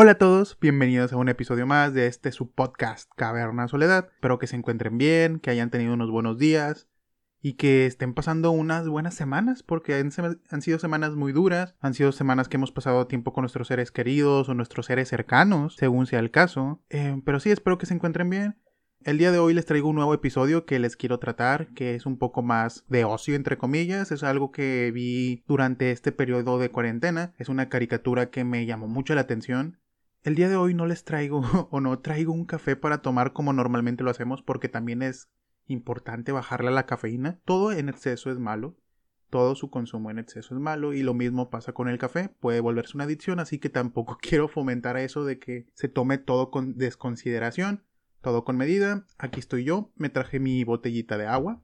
Hola a todos, bienvenidos a un episodio más de este su podcast Caverna Soledad. Espero que se encuentren bien, que hayan tenido unos buenos días y que estén pasando unas buenas semanas porque han, sido semanas muy duras, han sido semanas que hemos pasado tiempo con nuestros seres queridos o nuestros seres cercanos, según sea el caso. Eh, pero sí, espero que se encuentren bien. El día de hoy les traigo un nuevo episodio que les quiero tratar, que es un poco más de ocio, entre comillas. Es algo que vi durante este periodo de cuarentena. Es una caricatura que me llamó mucho la atención. El día de hoy no les traigo o no traigo un café para tomar como normalmente lo hacemos porque también es importante bajarle a la cafeína. Todo en exceso es malo. Todo su consumo en exceso es malo y lo mismo pasa con el café, puede volverse una adicción, así que tampoco quiero fomentar eso de que se tome todo con desconsideración, todo con medida. Aquí estoy yo, me traje mi botellita de agua,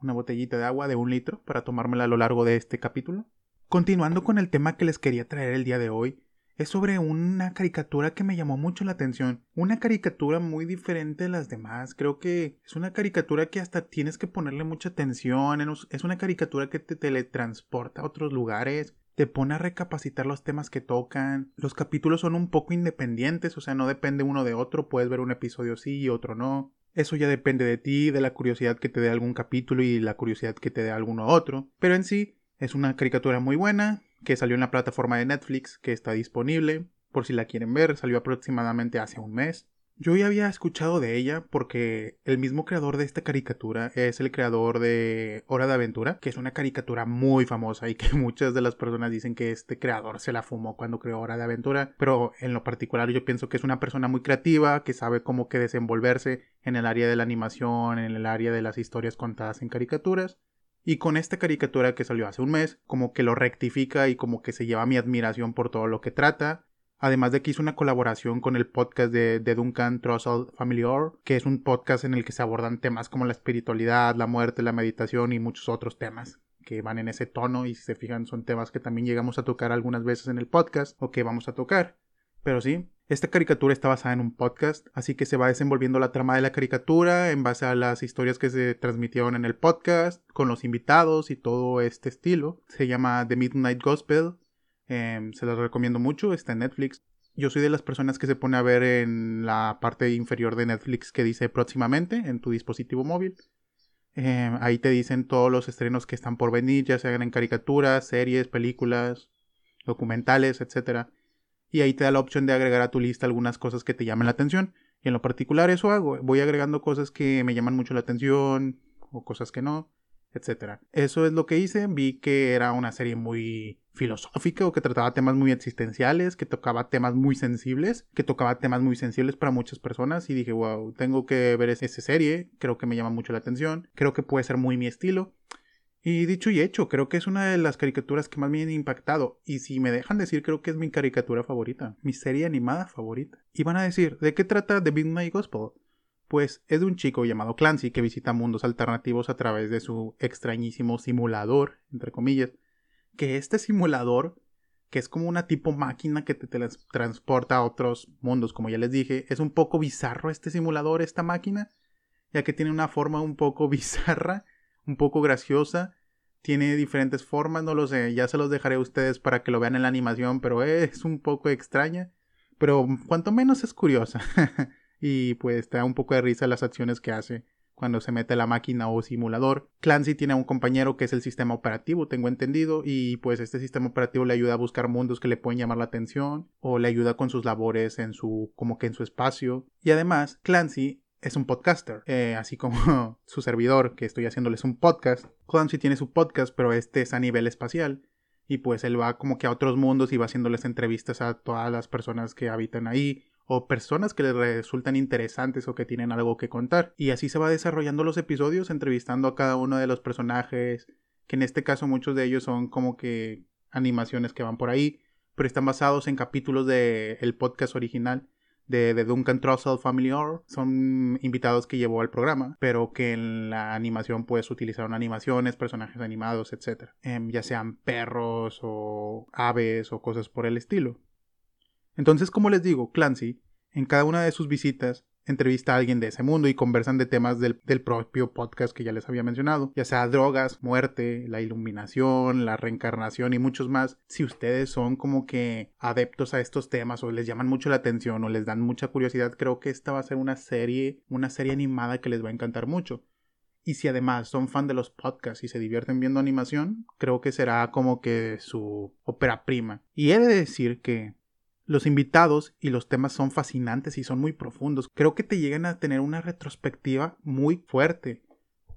una botellita de agua de un litro para tomármela a lo largo de este capítulo. Continuando con el tema que les quería traer el día de hoy, es sobre una caricatura que me llamó mucho la atención. Una caricatura muy diferente de las demás. Creo que es una caricatura que hasta tienes que ponerle mucha atención. Es una caricatura que te teletransporta a otros lugares. Te pone a recapacitar los temas que tocan. Los capítulos son un poco independientes, o sea, no depende uno de otro. Puedes ver un episodio sí y otro no. Eso ya depende de ti, de la curiosidad que te dé algún capítulo y la curiosidad que te dé alguno otro. Pero en sí, es una caricatura muy buena, que salió en la plataforma de Netflix, que está disponible, por si la quieren ver, salió aproximadamente hace un mes. Yo ya había escuchado de ella porque el mismo creador de esta caricatura es el creador de Hora de Aventura, que es una caricatura muy famosa y que muchas de las personas dicen que este creador se la fumó cuando creó Hora de Aventura, pero en lo particular yo pienso que es una persona muy creativa, que sabe cómo que desenvolverse en el área de la animación, en el área de las historias contadas en caricaturas. Y con esta caricatura que salió hace un mes, como que lo rectifica y como que se lleva mi admiración por todo lo que trata. Además de que hizo una colaboración con el podcast de, Duncan Trussell Family que es un podcast en el que se abordan temas como la espiritualidad, la muerte, la meditación y muchos otros temas que van en ese tono y si se fijan son temas que también llegamos a tocar algunas veces en el podcast o que vamos a tocar. Pero sí, esta caricatura está basada en un podcast, así que se va desenvolviendo la trama de la caricatura en base a las historias que se transmitieron en el podcast, con los invitados y todo este estilo. Se llama The Midnight Gospel. Em, se los recomiendo mucho, está en Netflix. Yo soy de las personas que se pone a ver en la parte inferior de Netflix que dice próximamente en tu dispositivo móvil. Em, ahí te dicen todos los estrenos que están por venir, ya sean en caricaturas, series, películas, documentales, etcétera y ahí te da la opción de agregar a tu lista algunas cosas que te llamen la atención. Y en lo particular eso hago, voy agregando cosas que me llaman mucho la atención o cosas que no, etc. Eso es lo que hice, vi que era una serie muy filosófica o que trataba temas muy existenciales, que tocaba temas muy sensibles, que tocaba temas muy sensibles para muchas personas y dije, wow, tengo que ver esa serie, creo que me llama mucho la atención, creo que puede ser muy mi estilo y dicho y hecho, creo que es una de las caricaturas que más me han impactado. Y si me dejan decir, creo que es mi caricatura favorita, mi serie animada favorita. Y van a decir, ¿de qué trata The Midnight Gospel? Pues es de un chico llamado Clancy que visita mundos alternativos a través de su extrañísimo simulador, entre comillas. Que este simulador, que es como una tipo máquina que te transporta a otros mundos, como ya les dije, es un poco bizarro este simulador, esta máquina, ya que tiene una forma un poco bizarra un poco graciosa. Tiene diferentes formas, no lo sé, ya se los dejaré a ustedes para que lo vean en la animación, pero es un poco extraña. Pero cuanto menos es curiosa. y pues da un poco de risa las acciones que hace cuando se mete la máquina o simulador. Clancy tiene un compañero que es el sistema operativo, tengo entendido, y pues este sistema operativo le ayuda a buscar mundos que le pueden llamar la atención o le ayuda con sus labores en su como que en su espacio. Y además, Clancy es un podcaster, eh, así como su servidor que estoy haciéndoles un podcast. Clancy tiene su podcast, pero este es a nivel espacial. Y pues él va como que a otros mundos y va haciéndoles entrevistas a todas las personas que habitan ahí o personas que les resultan interesantes o que tienen algo que contar. Y así se va desarrollando los episodios entrevistando a cada uno de los personajes, que en este caso muchos de ellos son como que animaciones que van por ahí, pero están basados en capítulos del el podcast original de, Duncan Trussell Family son invitados que llevó al programa, pero que en la animación pues utilizaron animaciones, personajes animados, etc. Em, ya sean perros o aves o cosas por el estilo. Entonces, como les digo, Clancy, en cada una de sus visitas, entrevista a alguien de ese mundo y conversan de temas del, del, propio podcast que ya les había mencionado, ya sea drogas, muerte, la iluminación, la reencarnación y muchos más. Si ustedes son como que adeptos a estos temas o les llaman mucho la atención o les dan mucha curiosidad, creo que esta va a ser una serie, una serie animada que les va a encantar mucho. Y si además son fan de los podcasts y se divierten viendo animación, creo que será como que su ópera prima. Y he de decir que los invitados y los temas son fascinantes y son muy profundos. Creo que te llegan a tener una retrospectiva muy fuerte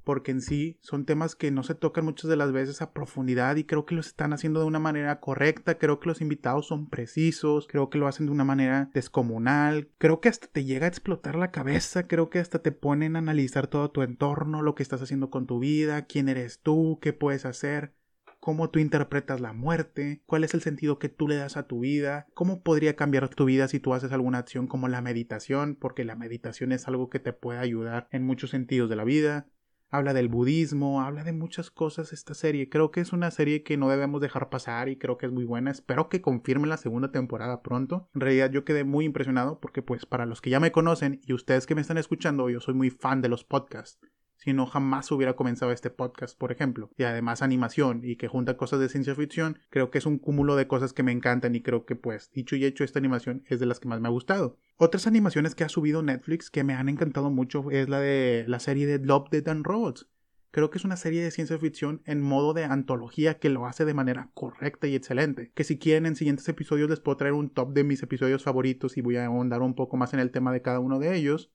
porque en sí son temas que no se tocan muchas de las veces a profundidad y creo que los están haciendo de una manera correcta, creo que los invitados son precisos, creo que lo hacen de una manera descomunal, creo que hasta te llega a explotar la cabeza, creo que hasta te ponen a analizar todo tu entorno, lo que estás haciendo con tu vida, quién eres tú, qué puedes hacer cómo tú interpretas la muerte, cuál es el sentido que tú le das a tu vida, cómo podría cambiar tu vida si tú haces alguna acción como la meditación, porque la meditación es algo que te puede ayudar en muchos sentidos de la vida, habla del budismo, habla de muchas cosas esta serie. Creo que es una serie que no debemos dejar pasar y creo que es muy buena. Espero que confirme la segunda temporada pronto. En realidad yo quedé muy impresionado porque pues para los que ya me conocen y ustedes que me están escuchando, yo soy muy fan de los podcasts si no jamás hubiera comenzado este podcast, por ejemplo. Y además animación y que junta cosas de ciencia ficción, creo que es un cúmulo de cosas que me encantan y creo que pues dicho y hecho esta animación es de las que más me ha gustado. Otras animaciones que ha subido Netflix que me han encantado mucho es la de la serie de Love, Dead and Robots. Creo que es una serie de ciencia ficción en modo de antología que lo hace de manera correcta y excelente. Que si quieren en siguientes episodios les puedo traer un top de mis episodios favoritos y voy a ahondar un poco más en el tema de cada uno de ellos.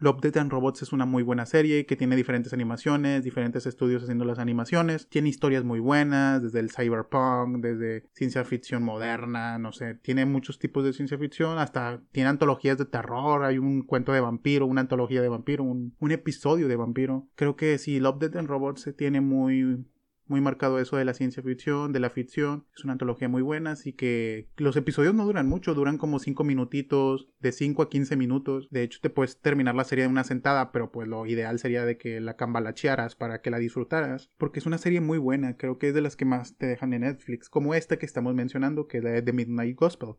Love, Death and Robots es una muy buena serie que tiene diferentes animaciones, diferentes estudios haciendo las animaciones. Tiene historias muy buenas, desde el cyberpunk, desde ciencia ficción moderna, no sé. Tiene muchos tipos de ciencia ficción, hasta tiene antologías de terror. Hay un cuento de vampiro, una antología de vampiro, un, un episodio de vampiro. Creo que sí, Love, Death and Robots se tiene muy, muy marcado eso de la ciencia ficción, de la ficción. Es una antología muy buena, así que los episodios no duran mucho, duran como 5 minutitos, de 5 a 15 minutos. De hecho, te puedes terminar la serie de una sentada, pero pues lo ideal sería de que la cambalachearas para que la disfrutaras, porque es una serie muy buena, creo que es de las que más te dejan en Netflix, como esta que estamos mencionando, que es la de The Midnight Gospel.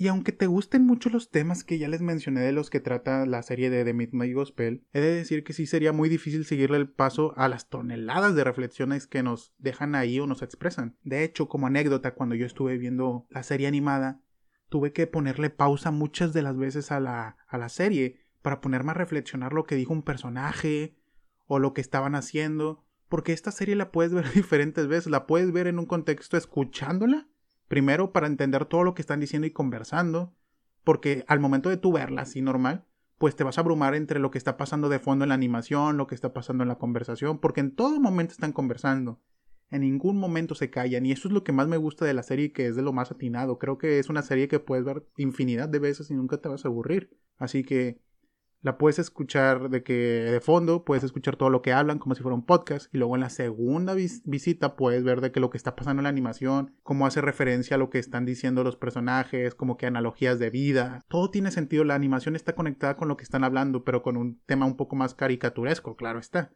Y aunque te gusten mucho los temas que ya les mencioné de los que trata la serie de The Midnight Gospel, he de decir que sí sería muy difícil seguirle el paso a las toneladas de reflexiones que nos dejan ahí o nos expresan. De hecho, como anécdota, cuando yo estuve viendo la serie animada, tuve que ponerle pausa muchas de las veces a la, a la serie para ponerme a reflexionar lo que dijo un personaje o lo que estaban haciendo, porque esta serie la puedes ver diferentes veces, la puedes ver en un contexto escuchándola Primero, para entender todo lo que están diciendo y conversando, porque al momento de tú verla así normal, pues te vas a abrumar entre lo que está pasando de fondo en la animación, lo que está pasando en la conversación, porque en todo momento están conversando. En ningún momento se callan. Y eso es lo que más me gusta de la serie, que es de lo más atinado. Creo que es una serie que puedes ver infinidad de veces y nunca te vas a aburrir. Así que la puedes escuchar de que de fondo, puedes escuchar todo lo que hablan como si fuera un podcast y luego en la segunda visita puedes ver de que lo que está pasando en la animación, cómo hace referencia a lo que están diciendo los personajes, como que analogías de vida, todo tiene sentido, la animación está conectada con lo que están hablando, pero con un tema un poco más caricaturesco, claro está.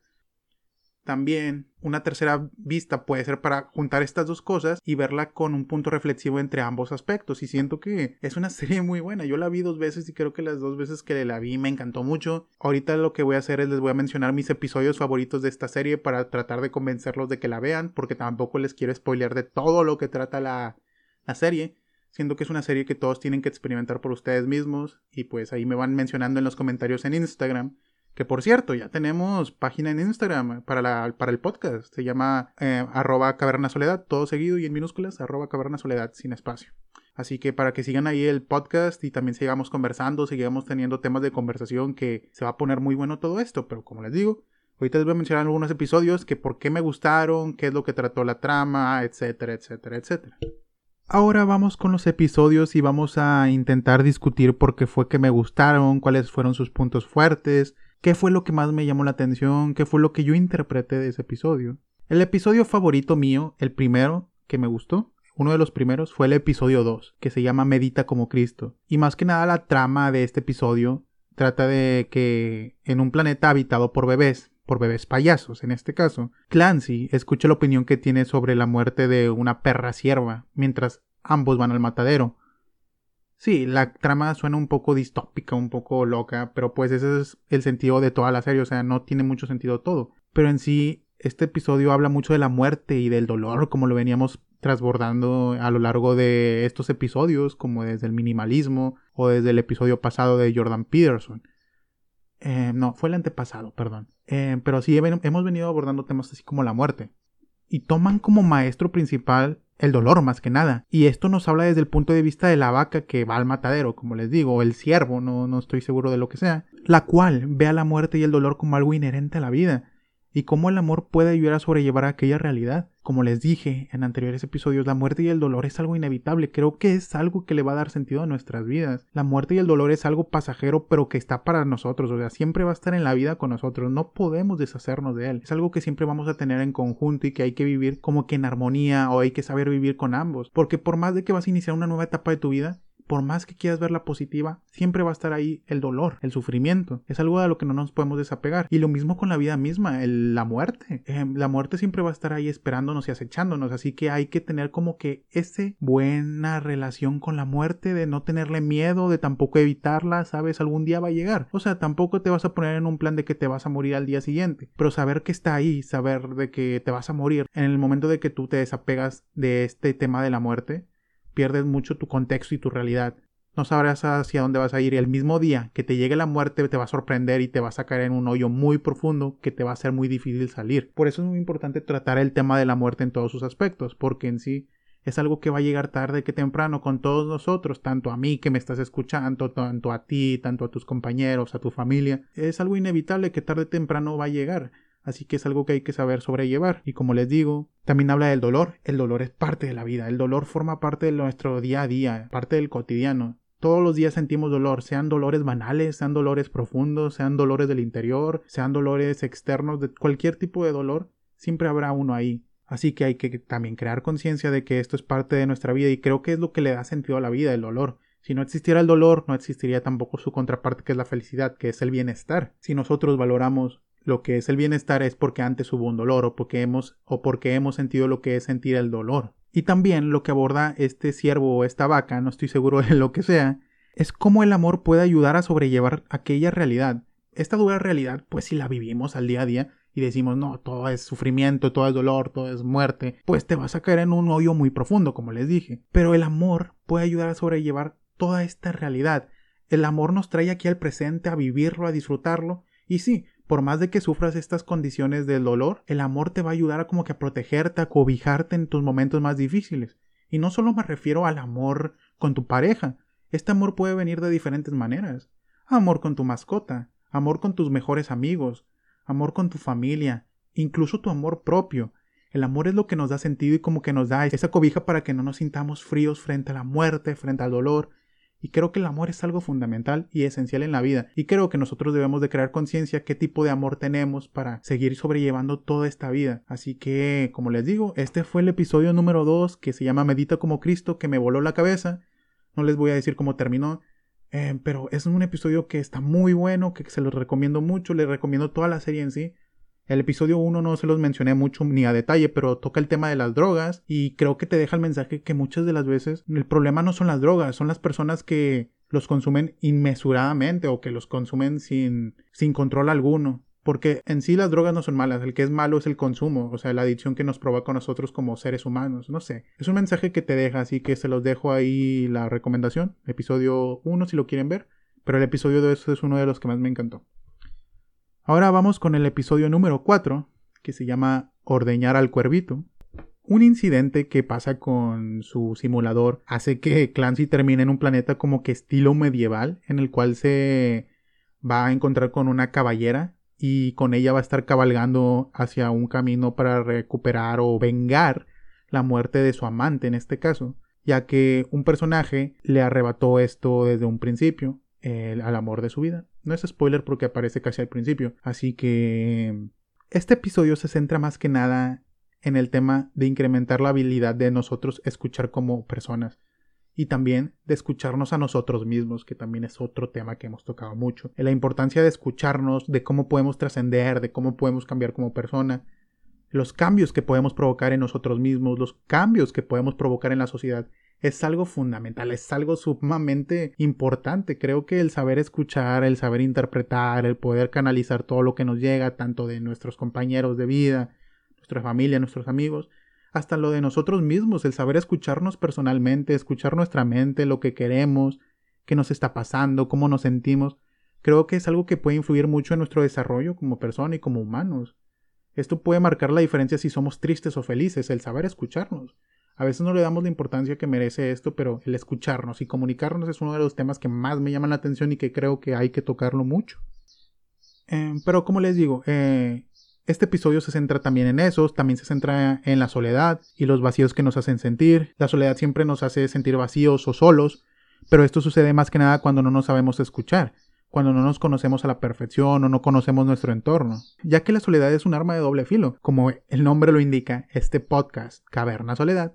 También una tercera vista puede ser para juntar estas dos cosas y verla con un punto reflexivo entre ambos aspectos. Y siento que es una serie muy buena. Yo la vi dos veces y creo que las dos veces que la vi me encantó mucho. Ahorita lo que voy a hacer es les voy a mencionar mis episodios favoritos de esta serie para tratar de convencerlos de que la vean, porque tampoco les quiero spoilear de todo lo que trata la, la serie. Siento que es una serie que todos tienen que experimentar por ustedes mismos. Y pues ahí me van mencionando en los comentarios en Instagram que por cierto, ya tenemos página en Instagram para, la, para el podcast. Se llama eh, arroba caverna soledad, todo seguido y en minúsculas, arroba caverna soledad sin espacio. Así que para que sigan ahí el podcast y también sigamos conversando, sigamos teniendo temas de conversación que se va a poner muy bueno todo esto. Pero como les digo, ahorita les voy a mencionar algunos episodios que por qué me gustaron, qué es lo que trató la trama, etcétera, etcétera, etcétera. Ahora vamos con los episodios y vamos a intentar discutir por qué fue que me gustaron, cuáles fueron sus puntos fuertes, qué fue lo que más me llamó la atención, qué fue lo que yo interpreté de ese episodio. El episodio favorito mío, el primero que me gustó, uno de los primeros, fue el episodio 2, que se llama Medita como Cristo. Y más que nada la trama de este episodio trata de que en un planeta habitado por bebés, por bebés payasos en este caso, Clancy escucha la opinión que tiene sobre la muerte de una perra sierva, mientras ambos van al matadero. Sí, la trama suena un poco distópica, un poco loca, pero pues ese es el sentido de toda la serie, o sea, no tiene mucho sentido todo. Pero en sí, este episodio habla mucho de la muerte y del dolor, como lo veníamos transbordando a lo largo de estos episodios, como desde el minimalismo o desde el episodio pasado de Jordan Peterson. Eh, no, fue el antepasado, perdón. Eh, pero sí hemos venido abordando temas así como la muerte. Y toman como maestro principal el dolor más que nada. Y esto nos habla desde el punto de vista de la vaca que va al matadero, como les digo, o el ciervo, no, no estoy seguro de lo que sea, la cual ve a la muerte y el dolor como algo inherente a la vida y cómo el amor puede ayudar a sobrellevar aquella realidad. Como les dije en anteriores episodios, la muerte y el dolor es algo inevitable, creo que es algo que le va a dar sentido a nuestras vidas. La muerte y el dolor es algo pasajero, pero que está para nosotros, o sea, siempre va a estar en la vida con nosotros, no podemos deshacernos de él. Es algo que siempre vamos a tener en conjunto y que hay que vivir como que en armonía o hay que saber vivir con ambos, porque por más de que vas a iniciar una nueva etapa de tu vida, por más que quieras verla positiva, siempre va a estar ahí el dolor, el sufrimiento. Es algo de lo que no nos podemos desapegar. Y lo mismo con la vida misma, la muerte. Em, la muerte siempre va a estar ahí esperándonos y acechándonos. Así que hay que tener como que esa buena relación con la muerte, de no tenerle miedo, de tampoco evitarla, sabes, algún día va a llegar. O sea, tampoco te vas a poner en un plan de que te vas a morir al día siguiente. Pero saber que está ahí, saber de que te vas a morir en el momento de que tú te desapegas de este tema de la muerte, pierdes mucho tu contexto y tu realidad. No sabrás hacia dónde vas a ir y el mismo día que te llegue la muerte te va a sorprender y te vas a caer en un hoyo muy profundo que te va a ser muy difícil salir. Por eso es muy importante tratar el tema de la muerte en todos sus aspectos, porque en sí es algo que va a llegar tarde que temprano con todos nosotros, tanto a mí que me estás escuchando, tanto a ti, tanto a tus compañeros, a tu familia. Es algo inevitable que tarde o temprano va a llegar así que es algo que hay que saber sobrellevar. Y como les digo, también habla del dolor. El dolor es parte de la vida, el dolor forma parte de nuestro día a día, parte del cotidiano. Todos los días sentimos dolor, sean dolores banales, sean dolores profundos, sean dolores del interior, sean dolores externos, de cualquier tipo de dolor, siempre habrá uno ahí. Así que hay que también crear conciencia de que esto es parte de nuestra vida y creo que es lo que le da sentido a la vida, el dolor. Si no existiera el dolor, no existiría tampoco su contraparte que es la felicidad, que es el bienestar. Si nosotros valoramos lo que es el bienestar es porque antes hubo un dolor o porque hemos o porque hemos sentido lo que es sentir el dolor. Y también lo que aborda este ciervo o esta vaca, no estoy seguro de lo que sea, es cómo el amor puede ayudar a sobrellevar aquella realidad. Esta dura realidad, pues si la vivimos al día a día y decimos, no, todo es sufrimiento, todo es dolor, todo es muerte, pues te vas a caer en un hoyo muy profundo, como les dije. Pero el amor puede ayudar a sobrellevar toda esta realidad. El amor nos trae aquí al presente a vivirlo, a disfrutarlo. Y sí, por más de que sufras estas condiciones del dolor, el amor te va a ayudar a como que a protegerte, a cobijarte en tus momentos más difíciles. Y no solo me refiero al amor con tu pareja, este amor puede venir de diferentes maneras. Amor con tu mascota, amor con tus mejores amigos, amor con tu familia, incluso tu amor propio. El amor es lo que nos da sentido y como que nos da esa cobija para que no nos sintamos fríos frente a la muerte, frente al dolor, y creo que el amor es algo fundamental y esencial en la vida. Y creo que nosotros debemos de crear conciencia qué tipo de amor tenemos para seguir sobrellevando toda esta vida. Así que, como les digo, este fue el episodio número 2 que se llama Medita como Cristo, que me voló la cabeza. No les voy a decir cómo terminó. Eh, pero es un episodio que está muy bueno, que se los recomiendo mucho, les recomiendo toda la serie en sí. El episodio 1 no se los mencioné mucho ni a detalle, pero toca el tema de las drogas y creo que te deja el mensaje que muchas de las veces el problema no son las drogas, son las personas que los consumen inmesuradamente o que los consumen sin, sin control alguno. Porque en sí las drogas no son malas, el que es malo es el consumo, o sea, la adicción que nos provoca a nosotros como seres humanos, no sé. Es un mensaje que te deja, así que se los dejo ahí la recomendación, episodio 1 si lo quieren ver, pero el episodio 2 es uno de los que más me encantó. Ahora vamos con el episodio número 4, que se llama Ordeñar al Cuervito. Un incidente que pasa con su simulador hace que Clancy termine en un planeta como que estilo medieval, en el cual se va a encontrar con una caballera y con ella va a estar cabalgando hacia un camino para recuperar o vengar la muerte de su amante en este caso, ya que un personaje le arrebató esto desde un principio, al amor de su vida. No es spoiler porque aparece casi al principio. Así que este episodio se centra más que nada en el tema de incrementar la habilidad de nosotros escuchar como personas y también de escucharnos a nosotros mismos, que también es otro tema que hemos tocado mucho. La importancia de escucharnos, de cómo podemos trascender, de cómo podemos cambiar como persona, los cambios que podemos provocar en nosotros mismos, los cambios que podemos provocar en la sociedad es algo fundamental, es algo sumamente importante. Creo que el saber escuchar, el saber interpretar, el poder canalizar todo lo que nos llega, tanto de nuestros compañeros de vida, nuestra familia, nuestros amigos, hasta lo de nosotros mismos, el saber escucharnos personalmente, escuchar nuestra mente, lo que queremos, qué nos está pasando, cómo nos sentimos, creo que es algo que puede influir mucho en nuestro desarrollo como persona y como humanos. Esto puede marcar la diferencia si somos tristes o felices, el saber escucharnos. A veces no le damos la importancia que merece esto, pero el escucharnos y comunicarnos es uno de los temas que más me llaman la atención y que creo que hay que tocarlo mucho. Eh, pero como les digo, eh, este episodio se centra también en eso, también se centra en la soledad y los vacíos que nos hacen sentir. La soledad siempre nos hace sentir vacíos o solos, pero esto sucede más que nada cuando no nos sabemos escuchar, cuando no nos conocemos a la perfección o no conocemos nuestro entorno, ya que la soledad es un arma de doble filo, como el nombre lo indica, este podcast, Caverna Soledad,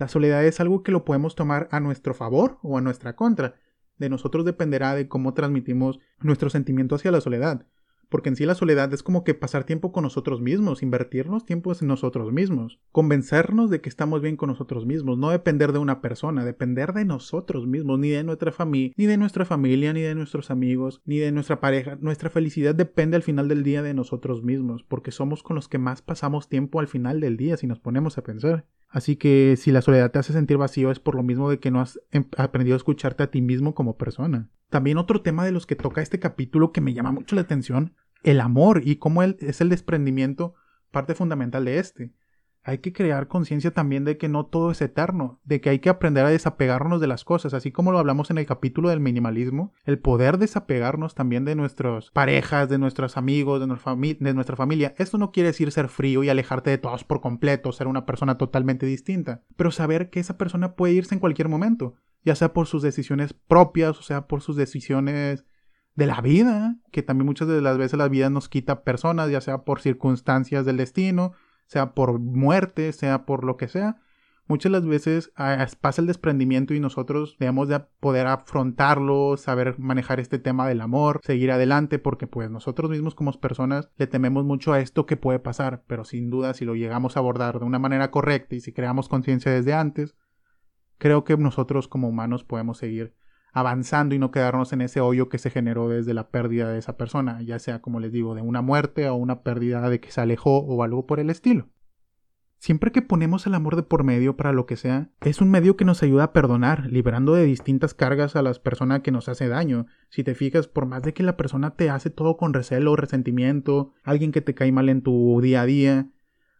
la soledad es algo que lo podemos tomar a nuestro favor o a nuestra contra. De nosotros dependerá de cómo transmitimos nuestro sentimiento hacia la soledad. Porque en sí la soledad es como que pasar tiempo con nosotros mismos, invertirnos tiempos en nosotros mismos, convencernos de que estamos bien con nosotros mismos, no depender de una persona, depender de nosotros mismos, ni de nuestra familia, ni de nuestra familia, ni de nuestros amigos, ni de nuestra pareja. Nuestra felicidad depende al final del día de nosotros mismos, porque somos con los que más pasamos tiempo al final del día si nos ponemos a pensar. Así que si la soledad te hace sentir vacío es por lo mismo de que no has em, aprendido a escucharte a ti mismo como persona. También otro tema de los que toca este capítulo que me llama mucho la atención, el amor y cómo es el desprendimiento parte fundamental de este hay que crear conciencia también de que no todo es eterno, de que hay que aprender a desapegarnos de las cosas, así como lo hablamos en el capítulo del minimalismo, el poder desapegarnos también de nuestras parejas, de nuestros amigos, de, de nuestra familia. Esto no quiere decir ser frío y alejarte de todos por completo, ser una persona totalmente distinta, pero saber que esa persona puede irse en cualquier momento, ya sea por sus decisiones propias, o sea por sus decisiones de la vida, que también muchas de las veces la vida nos quita personas, ya sea por circunstancias del destino, sea por muerte, sea por lo que sea, muchas las veces ah, pasa el desprendimiento y nosotros debemos de poder afrontarlo, saber manejar este tema del amor, seguir adelante, porque pues nosotros mismos como personas le tememos mucho a esto que puede pasar, pero sin duda si lo llegamos a abordar de una manera correcta y si creamos conciencia desde antes, creo que nosotros como humanos podemos seguir avanzando y no quedarnos en ese hoyo que se generó desde la pérdida de esa persona, ya sea como les digo, de una muerte o una pérdida de que se alejó o algo por el estilo. Siempre que ponemos el amor de por medio para lo que sea, es un medio que nos ayuda a perdonar, liberando de distintas cargas a las personas que nos hace daño. Si te fijas, por más de que la persona te hace todo con recelo, resentimiento, alguien que te cae mal en tu día a día,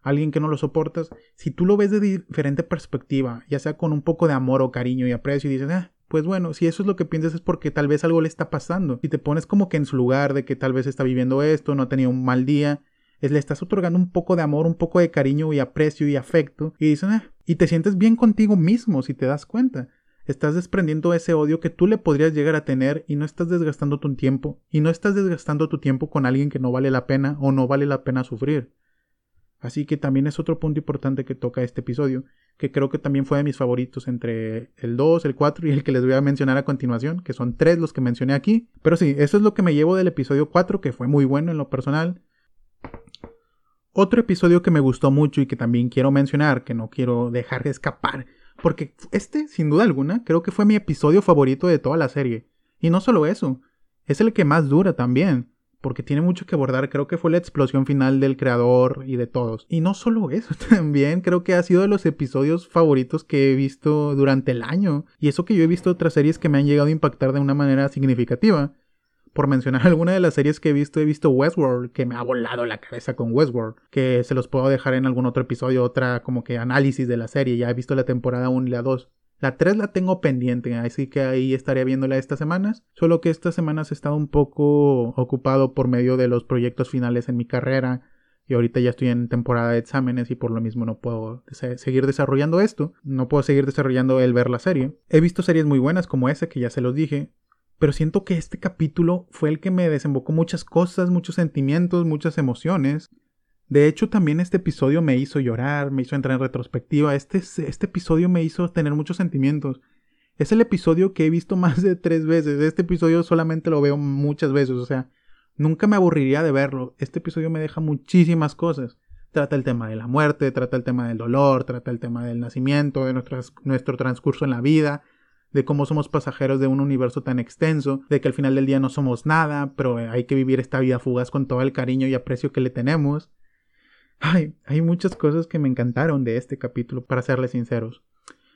alguien que no lo soportas, si tú lo ves de diferente perspectiva, ya sea con un poco de amor o cariño y aprecio y dices, ah, pues bueno, si eso es lo que piensas es porque tal vez algo le está pasando. Si te pones como que en su lugar de que tal vez está viviendo esto, no ha tenido un mal día, es le estás otorgando un poco de amor, un poco de cariño y aprecio y afecto y dices, ah", y te sientes bien contigo mismo si te das cuenta. Estás desprendiendo ese odio que tú le podrías llegar a tener y no estás desgastando tu tiempo y no estás desgastando tu tiempo con alguien que no vale la pena o no vale la pena sufrir. Así que también es otro punto importante que toca este episodio, que creo que también fue de mis favoritos entre el 2, el 4 y el que les voy a mencionar a continuación, que son tres los que mencioné aquí. Pero sí, eso es lo que me llevo del episodio 4, que fue muy bueno en lo personal. Otro episodio que me gustó mucho y que también quiero mencionar, que no quiero dejar de escapar, porque este, sin duda alguna, creo que fue mi episodio favorito de toda la serie. Y no solo eso, es el que más dura también porque tiene mucho que abordar. Creo que fue la explosión final del creador y de todos. Y no solo eso, también creo que ha sido de los episodios favoritos que he visto durante el año. Y eso que yo he visto otras series que me han llegado a impactar de una manera significativa. Por mencionar alguna de las series que he visto, he visto Westworld, que me ha volado la cabeza con Westworld, que se los puedo dejar en algún otro episodio, otra como que análisis de la serie, ya he visto la temporada 1 y la 2. La 3 la tengo pendiente, así que ahí estaré viéndola estas semanas. Solo que estas semanas he estado un poco ocupado por medio de los proyectos finales en mi carrera. Y ahorita ya estoy en temporada de exámenes y por lo mismo no puedo seguir desarrollando esto. No puedo seguir desarrollando el ver la serie. He visto series muy buenas como esa que ya se los dije. Pero siento que este capítulo fue el que me desembocó muchas cosas, muchos sentimientos, muchas emociones. De hecho, también este episodio me hizo llorar, me hizo entrar en retrospectiva. Este, este episodio me hizo tener muchos sentimientos. Es el episodio que he visto más de tres veces. Este episodio solamente lo veo muchas veces. O sea, nunca me aburriría de verlo. Este episodio me deja muchísimas cosas. Trata el tema de la muerte, trata el tema del dolor, trata el tema del nacimiento, de nuestro transcurso en la vida, de cómo somos pasajeros de un universo tan extenso, de que al final del día no somos nada, pero hay que vivir esta vida fugaz con todo el cariño y aprecio que le tenemos. Ay, hay muchas cosas que me encantaron de este capítulo, para serles sinceros.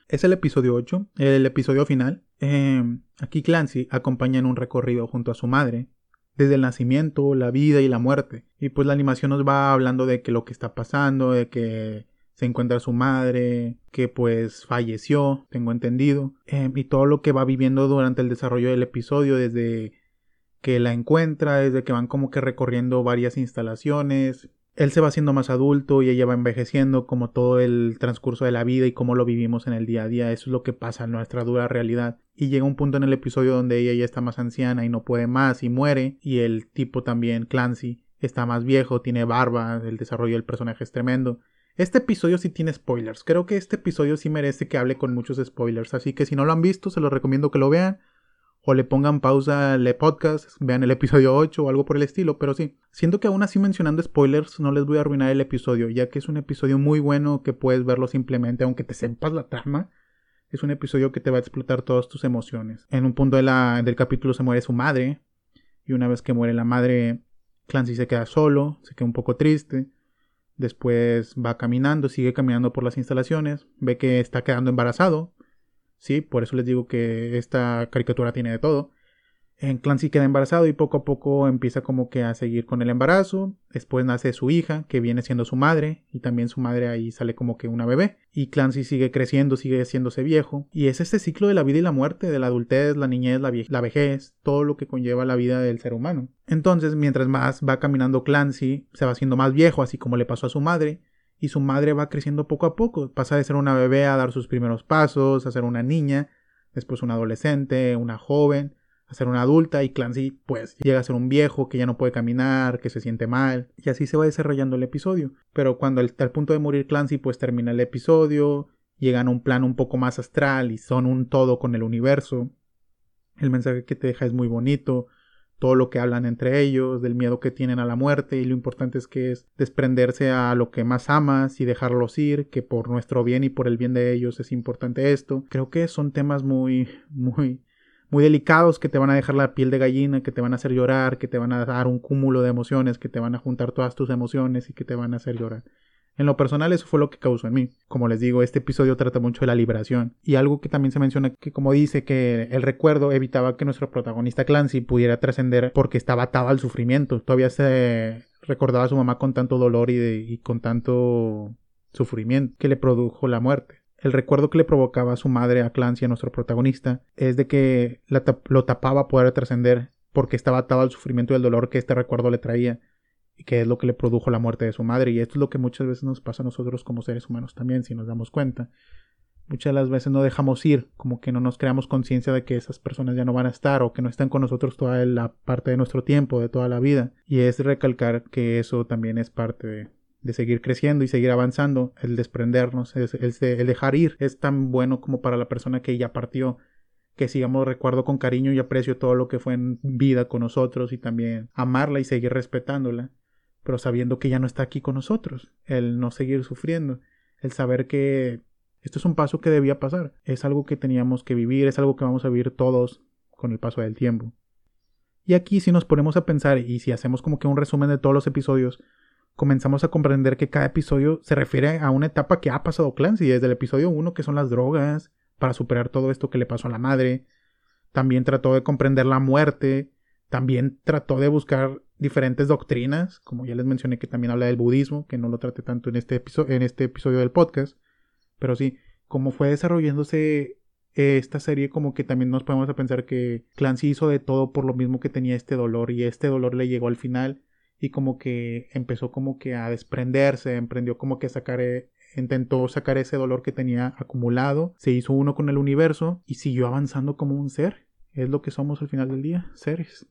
Es el episodio 8, el episodio final. Em, aquí Clancy acompaña en un recorrido junto a su madre, desde el nacimiento, la vida y la muerte. Y pues la animación nos va hablando de que lo que está pasando, de que se encuentra su madre, que pues falleció, tengo entendido, em, y todo lo que va viviendo durante el desarrollo del episodio, desde que la encuentra, desde que van como que recorriendo varias instalaciones, él se va haciendo más adulto y ella va envejeciendo como todo el transcurso de la vida y cómo lo vivimos en el día a día. Eso es lo que pasa en nuestra dura realidad. Y llega un punto en el episodio donde ella ya está más anciana y no puede más y muere. Y el tipo también, Clancy, está más viejo, tiene barba, el desarrollo del personaje es tremendo. Este episodio sí tiene spoilers. Creo que este episodio sí merece que hable con muchos spoilers. Así que si no lo han visto, se los recomiendo que lo vean o le pongan pausa al podcast, vean el episodio 8 o algo por el estilo, pero sí, siento que aún así mencionando spoilers no les voy a arruinar el episodio, ya que es un episodio muy bueno que puedes verlo simplemente, aunque te sepas la trama, es un episodio que te va a explotar todas tus emociones. En un punto de la, del capítulo se muere su madre, y una vez que muere la madre, Clancy se queda solo, se queda un poco triste, después va caminando, sigue caminando por las instalaciones, ve que está quedando embarazado, ¿sí? Por eso les digo que esta caricatura tiene de todo. En Clancy queda embarazado y poco a poco empieza como que a seguir con el embarazo. Después nace su hija, que viene siendo su madre, y también su madre ahí sale como que una bebé. Y Clancy sigue creciendo, sigue haciéndose viejo. Y es este ciclo de la vida y la muerte, de la adultez, la niñez, la, la vejez, todo lo que conlleva la vida del ser humano. Entonces, mientras más va caminando Clancy, se va haciendo más viejo, así como le pasó a su madre, y su madre va creciendo poco a poco. Pasa de ser una bebé a dar sus primeros pasos, a ser una niña, después una adolescente, una joven, a ser una adulta y Clancy pues llega a ser un viejo que ya no puede caminar, que se siente mal y así se va desarrollando el episodio. Pero cuando está al punto de morir Clancy pues termina el episodio, llegan a un plano un poco más astral y son un todo con el universo. El mensaje que te deja es muy bonito, todo lo que hablan entre ellos, del miedo que tienen a la muerte y lo importante es que es desprenderse a lo que más amas y dejarlos ir, que por nuestro bien y por el bien de ellos es importante esto. Creo que son temas muy, muy, muy delicados que te van a dejar la piel de gallina, que te van a hacer llorar, que te van a dar un cúmulo de emociones, que te van a juntar todas tus emociones y que te van a hacer llorar. En lo personal eso fue lo que causó en mí. Como les digo, este episodio trata mucho de la liberación. Y algo que también se menciona que como dice que el recuerdo evitaba que nuestro protagonista Clancy pudiera trascender porque estaba atado al sufrimiento. Todavía se recordaba a su mamá con tanto dolor y, con tanto sufrimiento que le produjo la muerte. El recuerdo que le provocaba a su madre, a Clancy, a nuestro protagonista, es de que lo tapaba poder trascender porque estaba atado al sufrimiento y al dolor que este recuerdo le traía que es lo que le produjo la muerte de su madre. Y esto es lo que muchas veces nos pasa a nosotros como seres humanos también, si nos damos cuenta. Muchas de las veces no dejamos ir, como que no nos creamos conciencia de que esas personas ya no van a estar o que no están con nosotros toda la parte de nuestro tiempo, de toda la vida. Y es recalcar que eso también es parte de, seguir creciendo y seguir avanzando, el desprendernos, el, el dejar ir. Es tan bueno como para la persona que ya partió que sigamos recuerdo con cariño y aprecio todo lo que fue en vida con nosotros y también amarla y seguir respetándola pero sabiendo que ya no está aquí con nosotros, el no seguir sufriendo, el saber que esto es un paso que debía pasar, es algo que teníamos que vivir, es algo que vamos a vivir todos con el paso del tiempo. Y aquí si nos ponemos a pensar y si hacemos como que un resumen de todos los episodios, comenzamos a comprender que cada episodio se refiere a una etapa que ha pasado Clancy, desde el episodio 1 que son las drogas, para superar todo esto que le pasó a la madre, también trató de comprender la muerte, también trató de buscar diferentes doctrinas, como ya les mencioné que también habla del budismo, que no lo trate tanto en este, en este episodio del podcast, pero sí, como fue desarrollándose esta serie, como que también nos podemos pensar que Clancy hizo de todo por lo mismo que tenía este dolor y este dolor le llegó al final y como que empezó como que a desprenderse, emprendió como que a sacar, eh, intentó sacar ese dolor que tenía acumulado, se hizo uno con el universo y siguió avanzando como un ser. Es lo que somos al final del día, seres.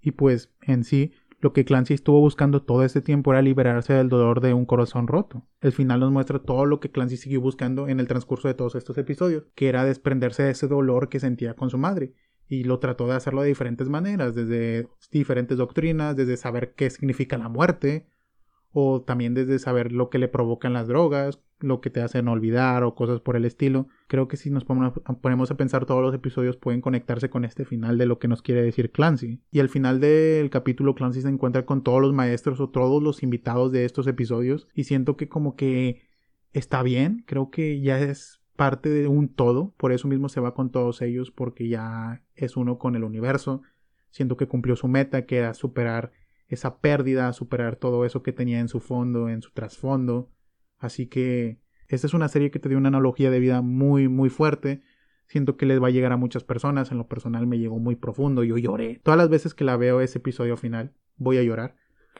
Y pues en sí, lo que Clancy estuvo buscando todo este tiempo era liberarse del dolor de un corazón roto. El final nos muestra todo lo que Clancy siguió buscando en el transcurso de todos estos episodios, que era desprenderse de ese dolor que sentía con su madre. Y lo trató de hacerlo de diferentes maneras, desde diferentes doctrinas, desde saber qué significa la muerte, o también desde saber lo que le provocan las drogas, lo que te hacen olvidar o cosas por el estilo. Creo que si nos ponemos a pensar todos los episodios pueden conectarse con este final de lo que nos quiere decir Clancy. Y al final del capítulo Clancy se encuentra con todos los maestros o todos los invitados de estos episodios y siento que como que está bien, creo que ya es parte de un todo, por eso mismo se va con todos ellos porque ya es uno con el universo, siento que cumplió su meta que era superar esa pérdida, superar todo eso que tenía en su fondo, en su trasfondo. Así que esta es una serie que te dio una analogía de vida muy, muy fuerte. Siento que les va a llegar a muchas personas. En lo personal me llegó muy profundo. Yo lloré. Todas las veces que la veo ese episodio final, voy a llorar.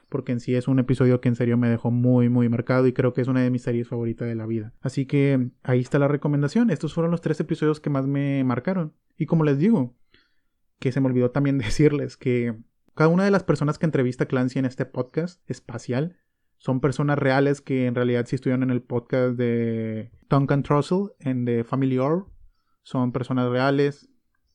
Porque en sí es un episodio que en serio me dejó muy, muy marcado y creo que es una de mis series favoritas de la vida. Así que ahí está la recomendación. Estos fueron los tres episodios que más me marcaron. Y como les digo, que se me olvidó también decirles que cada una de las personas que entrevista Clancy en este podcast espacial son personas reales que en realidad sí estuvieron en el podcast de Duncan Trussell en The Family Or. Son personas reales,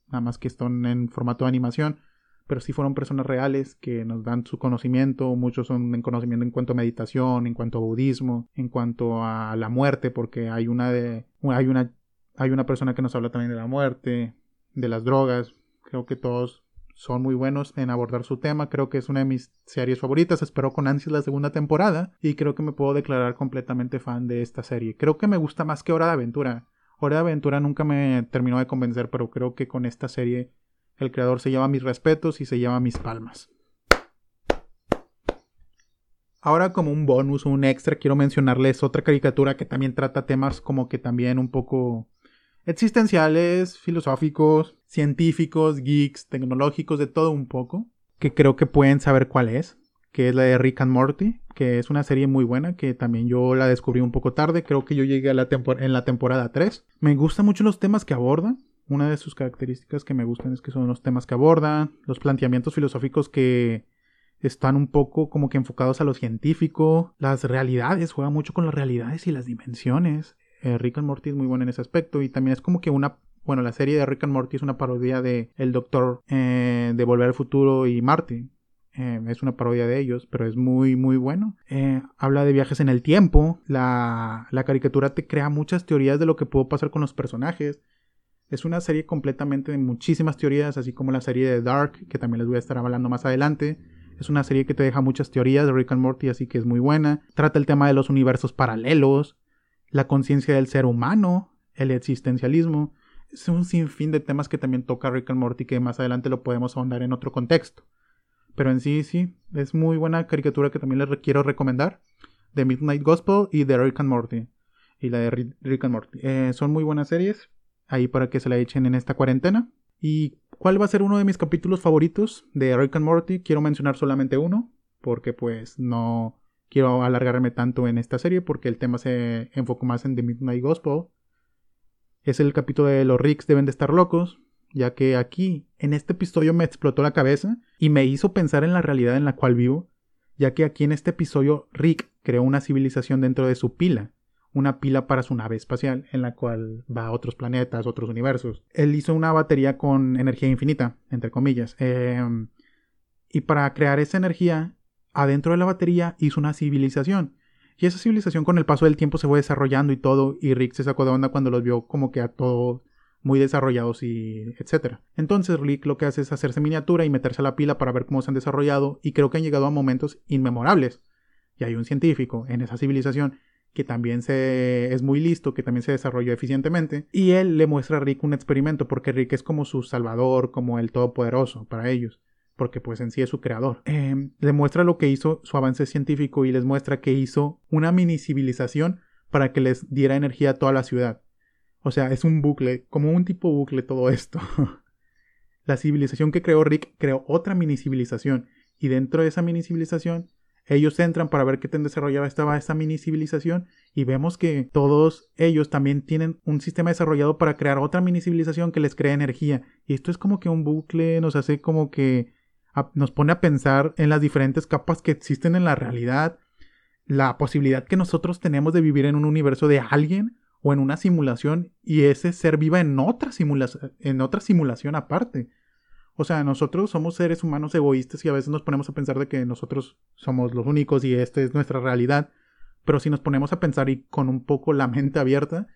nada más que están en formato de animación, pero sí fueron personas reales que nos dan su conocimiento. Muchos son en conocimiento en cuanto a meditación, en cuanto a budismo, en cuanto a la muerte, porque hay una de hay una hay una persona que nos habla también de la muerte, de las drogas. Creo que todos son muy buenos en abordar su tema. Creo que es una de mis series favoritas. Espero con ansias la segunda temporada y creo que me puedo declarar completamente fan de esta serie. Creo que me gusta más que Hora de Aventura. Hora de Aventura nunca me terminó de convencer, pero creo que con esta serie el creador se lleva mis respetos y se lleva mis palmas. Ahora como un bonus un extra quiero mencionarles otra caricatura que también trata temas como que también un poco existenciales, filosóficos, científicos, geeks, tecnológicos, de todo un poco, que creo que pueden saber cuál es, que es la de Rick and Morty, que es una serie muy buena, que también yo la descubrí un poco tarde, creo que yo llegué a la en la temporada 3. Me gustan mucho los temas que aborda, una de sus características que me gustan es que son los temas que aborda, los planteamientos filosóficos que están un poco como que enfocados a lo científico, las realidades, juega mucho con las realidades y las dimensiones. Eh, Rick and Morty es muy bueno en ese aspecto y también es como que una bueno, la serie de Rick and Morty es una parodia de El Doctor eh, de Volver al Futuro y Marty. Eh, es una parodia de ellos, pero es muy, muy bueno. habla de viajes en el tiempo. La, la caricatura te crea muchas teorías de lo que pudo pasar con los personajes. Es una serie completamente de muchísimas teorías, así como la serie de Dark, que también les voy a estar hablando más adelante. Es una serie que te deja muchas teorías de Rick and Morty, así que es muy buena. Trata el tema de los universos paralelos, la conciencia del ser humano, el existencialismo. Es un sinfín de temas que también toca Rick and Morty que más adelante lo podemos ahondar en otro contexto. Pero en sí, sí, es muy buena caricatura que también les quiero recomendar. The Midnight Gospel y The Rick and Morty. Y la de Rick and Morty. Eh, son muy buenas series. Ahí para que se la echen en esta cuarentena. ¿Y cuál va a ser uno de mis capítulos favoritos de Rick and Morty? Quiero mencionar solamente uno. Porque pues no quiero alargarme tanto en esta serie porque el tema se enfocó más en The Midnight Gospel. Es el capítulo de los Ricks deben de estar locos, ya que aquí, en este episodio me explotó la cabeza y me hizo pensar en la realidad en la cual vivo, ya que aquí en este episodio Rick creó una civilización dentro de su pila, una pila para su nave espacial en la cual va a otros planetas, otros universos. Él hizo una batería con energía infinita, entre comillas. Em, y para crear esa energía, adentro de la batería hizo una civilización. Y esa civilización con el paso del tiempo se fue desarrollando y todo, y Rick se sacó de onda cuando los vio como que a todos muy desarrollados y etcétera. Entonces Rick lo que hace es hacerse miniatura y meterse a la pila para ver cómo se han desarrollado y creo que han llegado a momentos inmemorables. Y hay un científico en esa civilización que también se es muy listo, que también se desarrolló eficientemente, y él le muestra a Rick un experimento porque Rick es como su salvador, como el todopoderoso para ellos porque pues en sí es su creador. Eh, le muestra lo que hizo su avance científico y les muestra que hizo una mini civilización para que les diera energía a toda la ciudad. O sea, es un bucle, como un tipo bucle todo esto. la civilización que creó Rick creó otra mini civilización y dentro de esa mini civilización ellos entran para ver qué tan desarrollada estaba esa mini civilización y vemos que todos ellos también tienen un sistema desarrollado para crear otra mini civilización que les crea energía. Y esto es como que un bucle nos hace como que nos pone a pensar en las diferentes capas que existen en la realidad, la posibilidad que nosotros tenemos de vivir en un universo de alguien o en una simulación y ese ser viva en otra simulación, en otra simulación aparte. O sea, nosotros somos seres humanos egoístas y a veces nos ponemos a pensar de que nosotros somos los únicos y esta es nuestra realidad. Pero si nos ponemos a pensar y con un poco la mente abierta,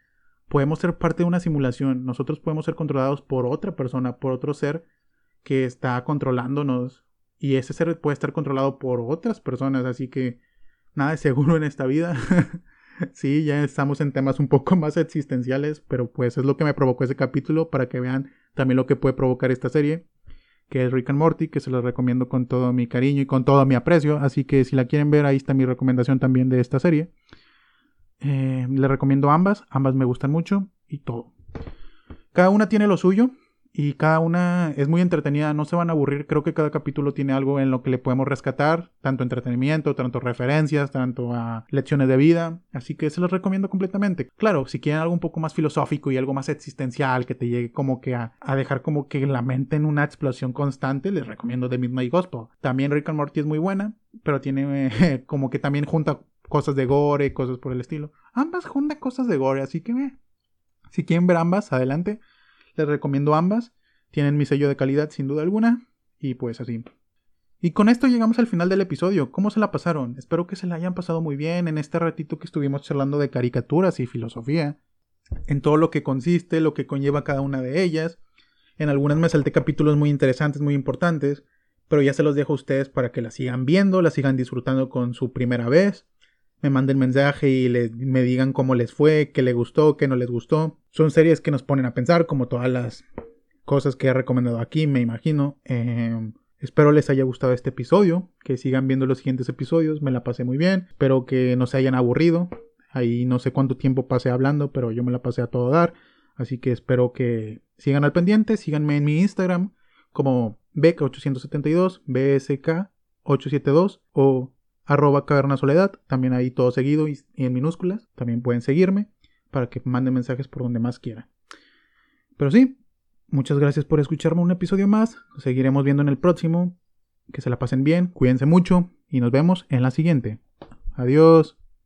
podemos ser parte de una simulación. Nosotros podemos ser controlados por otra persona, por otro ser que está controlándonos. Y ese ser puede estar controlado por otras personas. Así que nada es seguro en esta vida. sí, ya estamos en temas un poco más existenciales, pero pues es lo que me provocó ese capítulo para que vean también lo que puede provocar esta serie que es Rick and Morty, que se los recomiendo con todo mi cariño y con todo mi aprecio. Así que si la quieren ver, ahí está mi recomendación también de esta serie. Eh, les recomiendo ambas, ambas me gustan mucho y todo. Cada una tiene lo suyo y cada una es muy entretenida, no se van a aburrir, creo que cada capítulo tiene algo en lo que le podemos rescatar, tanto entretenimiento, tanto referencias, tanto a lecciones de vida, así que se los recomiendo completamente. Claro, si quieren algo un poco más filosófico y algo más existencial, que te llegue como que a, dejar como que la mente en una explosión constante, les recomiendo The Midnight Gospel. También Rick and Morty es muy buena, pero tiene como que también junta cosas de gore, cosas por el estilo. Ambas juntan cosas de gore, así que eh, si quieren ver ambas, adelante. Les recomiendo ambas. Tienen mi sello de calidad sin duda alguna. Y pues así. Y con esto llegamos al final del episodio. ¿Cómo se la pasaron? Espero que se la hayan pasado muy bien en este ratito que estuvimos charlando de caricaturas y filosofía. En todo lo que consiste, lo que conlleva cada una de ellas. En algunas me salté capítulos muy interesantes, muy importantes. Pero ya se los dejo a ustedes para que la sigan viendo, la sigan disfrutando con su primera vez me manden mensaje y me digan cómo les fue, qué les gustó, qué no les gustó. Son series que nos ponen a pensar, como todas las cosas que he recomendado aquí, me imagino. Em, espero les haya gustado este episodio, que sigan viendo los siguientes episodios, me la pasé muy bien. Espero que no se hayan aburrido. Ahí no sé cuánto tiempo pasé hablando, pero yo me la pasé a todo dar. Así que espero que sigan al pendiente, síganme en mi Instagram como BEC872, BSK872 o arroba caverna soledad, también ahí todo seguido y, en minúsculas, también pueden seguirme para que manden mensajes por donde más quieran. Pero sí, muchas gracias por escucharme un episodio más, nos seguiremos viendo en el próximo, que se la pasen bien, cuídense mucho y nos vemos en la siguiente. Adiós.